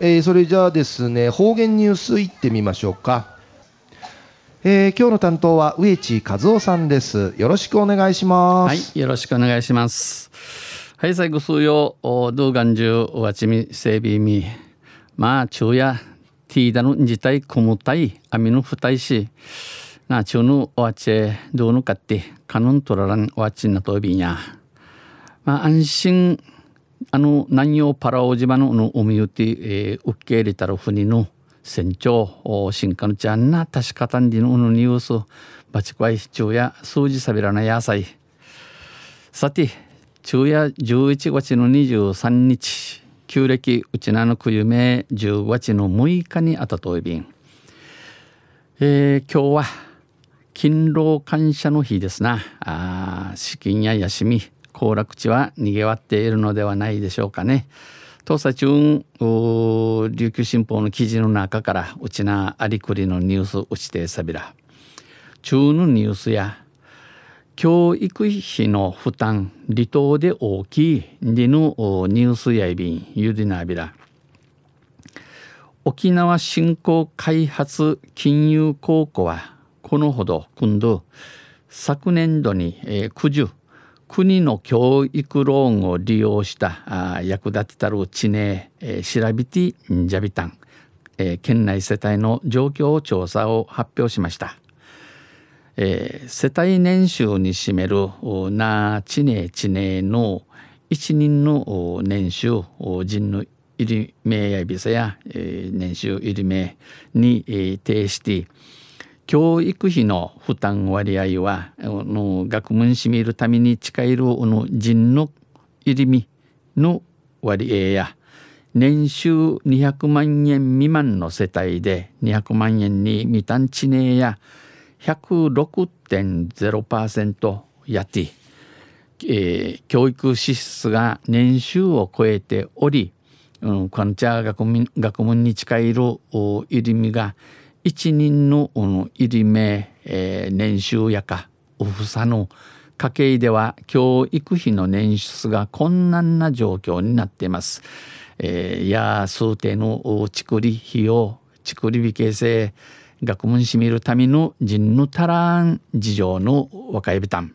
えー、それじゃあですね、方言ニュースいってみましょうか。えー、今日の担当は植地和夫さんです。よろしくお願いします。はい、よろしくお願いします。はい、最後数曜、動画中、おわちみ、整備み。まあ、昼夜、ティーダの自体、くむたい、あみのふたいし、な、中のおわち、どうのかって、かのんとららんおわちなとびんや。まあ、安心、あの、南洋パラオ島のの海ゆて、えー、受け入れたる船の、船長、新刊ちゃんな、確かたんりののニュース、バチコイ、昼夜、数字さびらな野菜。さて、昼夜11月の23日、旧暦うちなのくゆめ10月の6日にあたといびん。えー、今日は勤労感謝の日ですな。あ資金や休み、行楽地は賑わっているのではないでしょうかね。東西中琉球新報の記事の中からうちなありくりのニュースうちてさびら。中のニュースや教育費の負担離島で大きいリヌニュースやいびんゆりなびら沖縄振興開発金融高校はこのほど今度昨年度に、えー、九十国の教育ローンを利用したあ役立てたる地名、えー、調べてんじゃびたん、えー、県内世帯の状況調査を発表しました。えー、世帯年収に占めるな地ね地ねの一人の年収人の入り名やビザや、えー、年収入り名に、えー、呈して教育費の負担割合はの学問しみるために近いるの人の入り身の割合や年収200万円未満の世帯で200万円に未達地値や106.0%やって、えー、教育支出が年収を超えており、うん、このちゃ学問学問に近いる入り身が一人の入り目、えー、年収やかおふさの家計では教育費の捻出が困難な状況になっています。えー、や数定のちくり費用ちくり日形成学問しみるための人の足らん事情の若いびたん、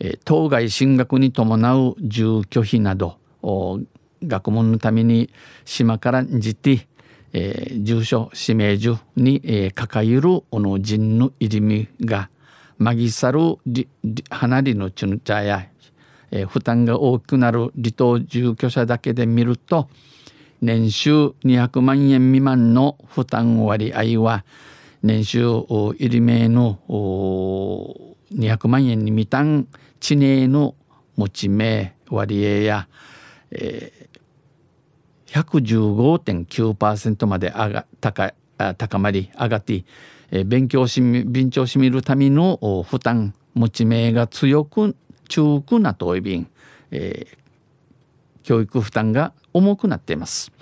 え当該進学に伴う住居費など学問のために島からじて、えー、住所指名所に、えー、かかゆるおの人の入り身がまぎさる離れのチュンチャや、えー、負担が大きくなる離島住居者だけで見ると年収200万円未満の負担割合は年収入り名の200万円に未達地名の持ち名割合や、えー、115.9%まで上が高高まり上がって、勉強し勉強しみるための負担持ち名が強く中くなといびん、えー、教育負担が重くなっています。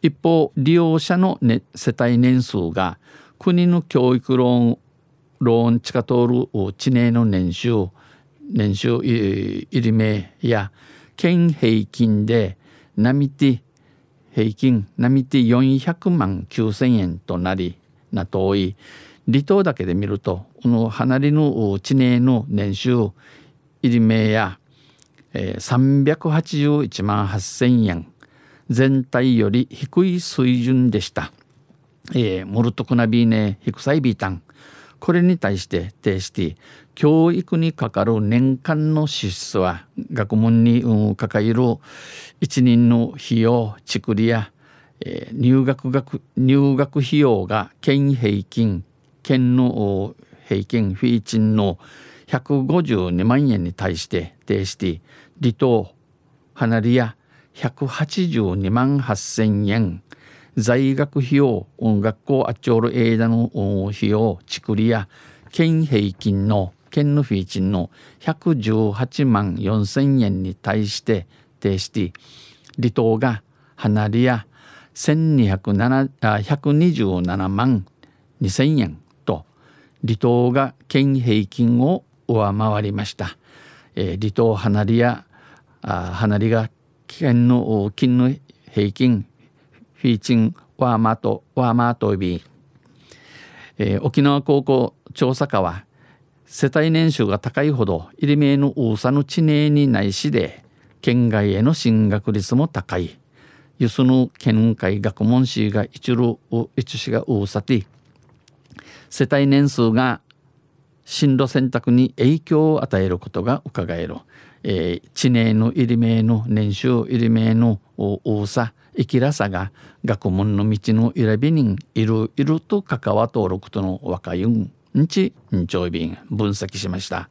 一方利用者の、ね、世帯年数が国の教育ローンローン地下通る地名の年収年収入り名や県平均で並て平均並て400万9,000円となりな遠い離島だけで見るとこの離れの地名の年収入り名やえー、381万8,000円全体より低い水準でした。えー、モルトクナビーネヒクサイビータンこれに対して提して教育にかかる年間の支出は学問に、うん、かかる一人の費用ちくりや、えー、入学学入学費用が県平均県の平均フィーチンの152万円に対して提して離島離れや182万8,000円。在学費用学校あっちょる間の費用ちくりや県平均の県のフィーチンの118万4,000円に対して提し離島が離れや127万2,000円と離島が県平均を上回りました。えー、離島離れや離れが県の金の平均フィーチンワーマートワーマートビー、えー、沖縄高校調査課は世帯年収が高いほど入り名の大さの地名にないしで県外への進学率も高い。ゆすぬ県会学問士が一る一しが大さて世帯年数が進路選択に影響を与えることが伺える、えー、地名の入り名の年収入り名の多さ生きらさが学問の道の選びにいるいると関わ登録との若いんんちんちょいびん分析しました。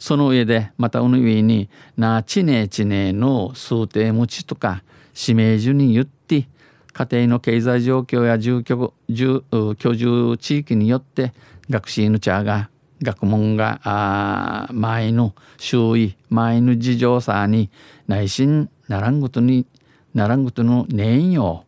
その上でまたうぬ上になちねちねの数定持ちとか指名順に言って家庭の経済状況や住居住居住地域によって学習の茶が学問が前の周囲前の事情さに内心ならんことにならんことの念よ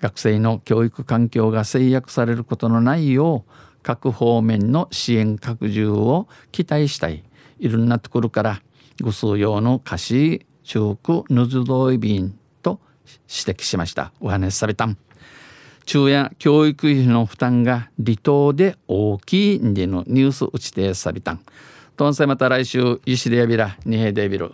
学生の教育環境が制約されることのないよう各方面の支援拡充を期待したいいろんなところからご数用の貸し中区ぬずどい便と指摘しました。お話しされたん。昼夜教育費の負担が離島で大きいんでのニュース打ちてさびたん。とんせまた来週ゆしでやびらにへでびる